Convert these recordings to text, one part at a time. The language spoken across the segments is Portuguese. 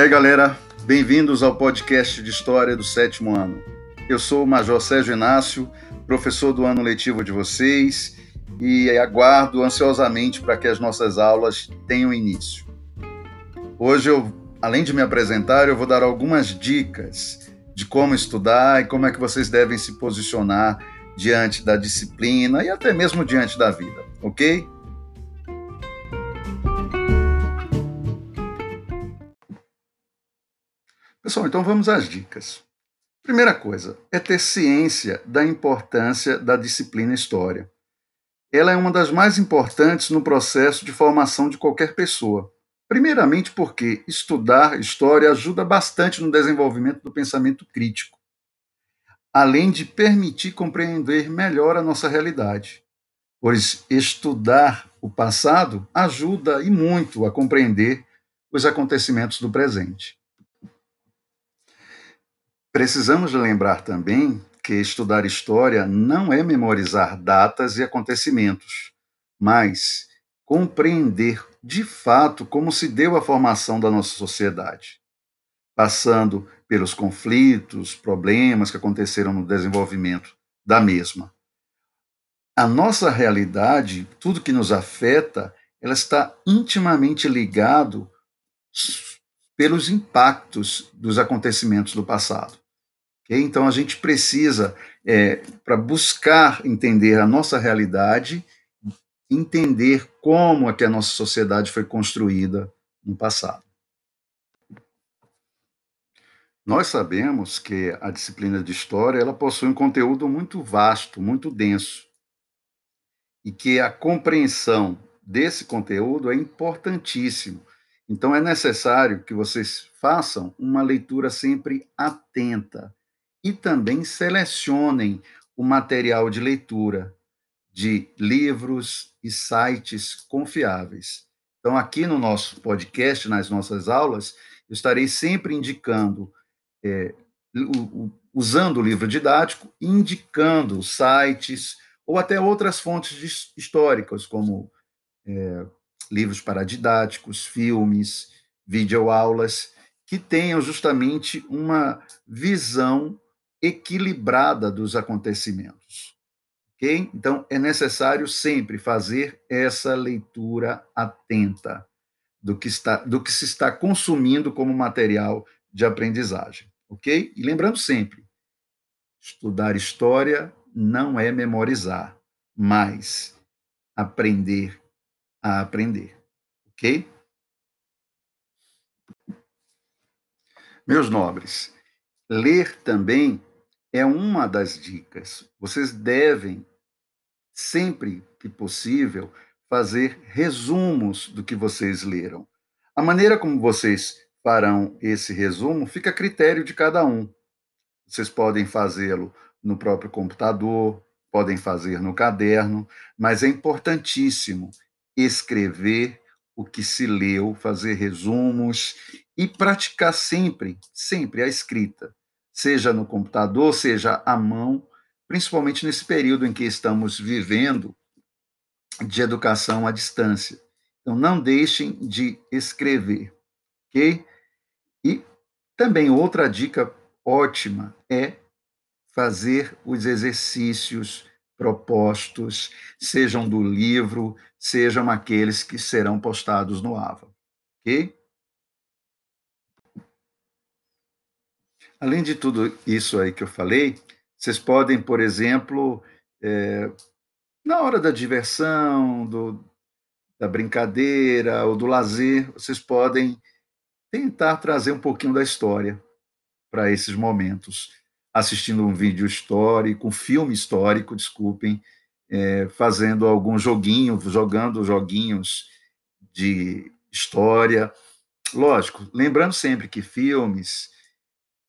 aí, galera? Bem-vindos ao podcast de História do sétimo ano. Eu sou o Major Sérgio Inácio, professor do ano letivo de vocês, e aguardo ansiosamente para que as nossas aulas tenham início. Hoje, eu, além de me apresentar, eu vou dar algumas dicas de como estudar e como é que vocês devem se posicionar diante da disciplina e até mesmo diante da vida, ok? Pessoal, então vamos às dicas. Primeira coisa é ter ciência da importância da disciplina História. Ela é uma das mais importantes no processo de formação de qualquer pessoa. Primeiramente, porque estudar história ajuda bastante no desenvolvimento do pensamento crítico, além de permitir compreender melhor a nossa realidade. Pois estudar o passado ajuda e muito a compreender os acontecimentos do presente. Precisamos lembrar também que estudar história não é memorizar datas e acontecimentos, mas compreender de fato como se deu a formação da nossa sociedade, passando pelos conflitos, problemas que aconteceram no desenvolvimento da mesma. A nossa realidade, tudo que nos afeta, ela está intimamente ligado pelos impactos dos acontecimentos do passado. Então a gente precisa, é, para buscar entender a nossa realidade, entender como é que a nossa sociedade foi construída no passado. Nós sabemos que a disciplina de história ela possui um conteúdo muito vasto, muito denso, e que a compreensão desse conteúdo é importantíssimo. Então é necessário que vocês façam uma leitura sempre atenta e também selecionem o material de leitura de livros e sites confiáveis. Então, aqui no nosso podcast, nas nossas aulas, eu estarei sempre indicando, é, usando o livro didático, indicando sites ou até outras fontes históricas, como é, livros paradidáticos, filmes, videoaulas, que tenham justamente uma visão equilibrada dos acontecimentos. Okay? Então, é necessário sempre fazer essa leitura atenta do que, está, do que se está consumindo como material de aprendizagem. Ok? E lembrando sempre: estudar história não é memorizar, mas aprender a aprender. Ok? Meus nobres, ler também é uma das dicas. Vocês devem, sempre que possível, fazer resumos do que vocês leram. A maneira como vocês farão esse resumo fica a critério de cada um. Vocês podem fazê-lo no próprio computador, podem fazer no caderno, mas é importantíssimo escrever o que se leu, fazer resumos e praticar sempre, sempre a escrita seja no computador, seja à mão, principalmente nesse período em que estamos vivendo de educação à distância. Então, não deixem de escrever, ok? E também outra dica ótima é fazer os exercícios propostos, sejam do livro, sejam aqueles que serão postados no AVA, ok? Além de tudo isso aí que eu falei, vocês podem, por exemplo, é, na hora da diversão, do, da brincadeira ou do lazer, vocês podem tentar trazer um pouquinho da história para esses momentos, assistindo um vídeo histórico, um filme histórico, desculpem, é, fazendo algum joguinho, jogando joguinhos de história. Lógico, lembrando sempre que filmes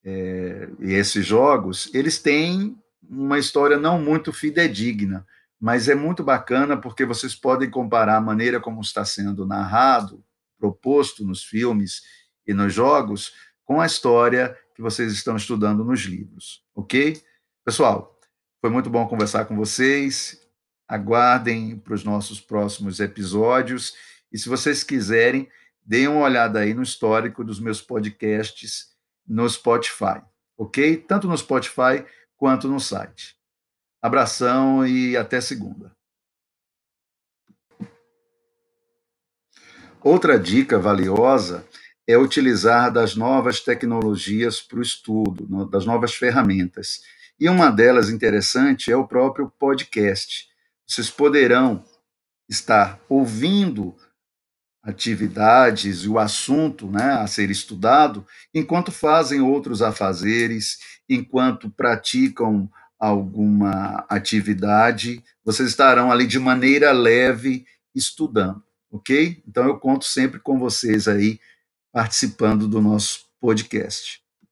é, e esses jogos, eles têm uma história não muito fidedigna, mas é muito bacana porque vocês podem comparar a maneira como está sendo narrado, proposto nos filmes e nos jogos, com a história que vocês estão estudando nos livros, ok? Pessoal, foi muito bom conversar com vocês. Aguardem para os nossos próximos episódios. E se vocês quiserem, deem uma olhada aí no histórico dos meus podcasts no Spotify, ok? Tanto no Spotify quanto no site. Abração e até segunda. Outra dica valiosa é utilizar das novas tecnologias para o estudo, das novas ferramentas. E uma delas interessante é o próprio podcast. Vocês poderão estar ouvindo atividades e o assunto né, a ser estudado, enquanto fazem outros afazeres, enquanto praticam alguma atividade, vocês estarão ali de maneira leve estudando, ok? Então eu conto sempre com vocês aí participando do nosso podcast.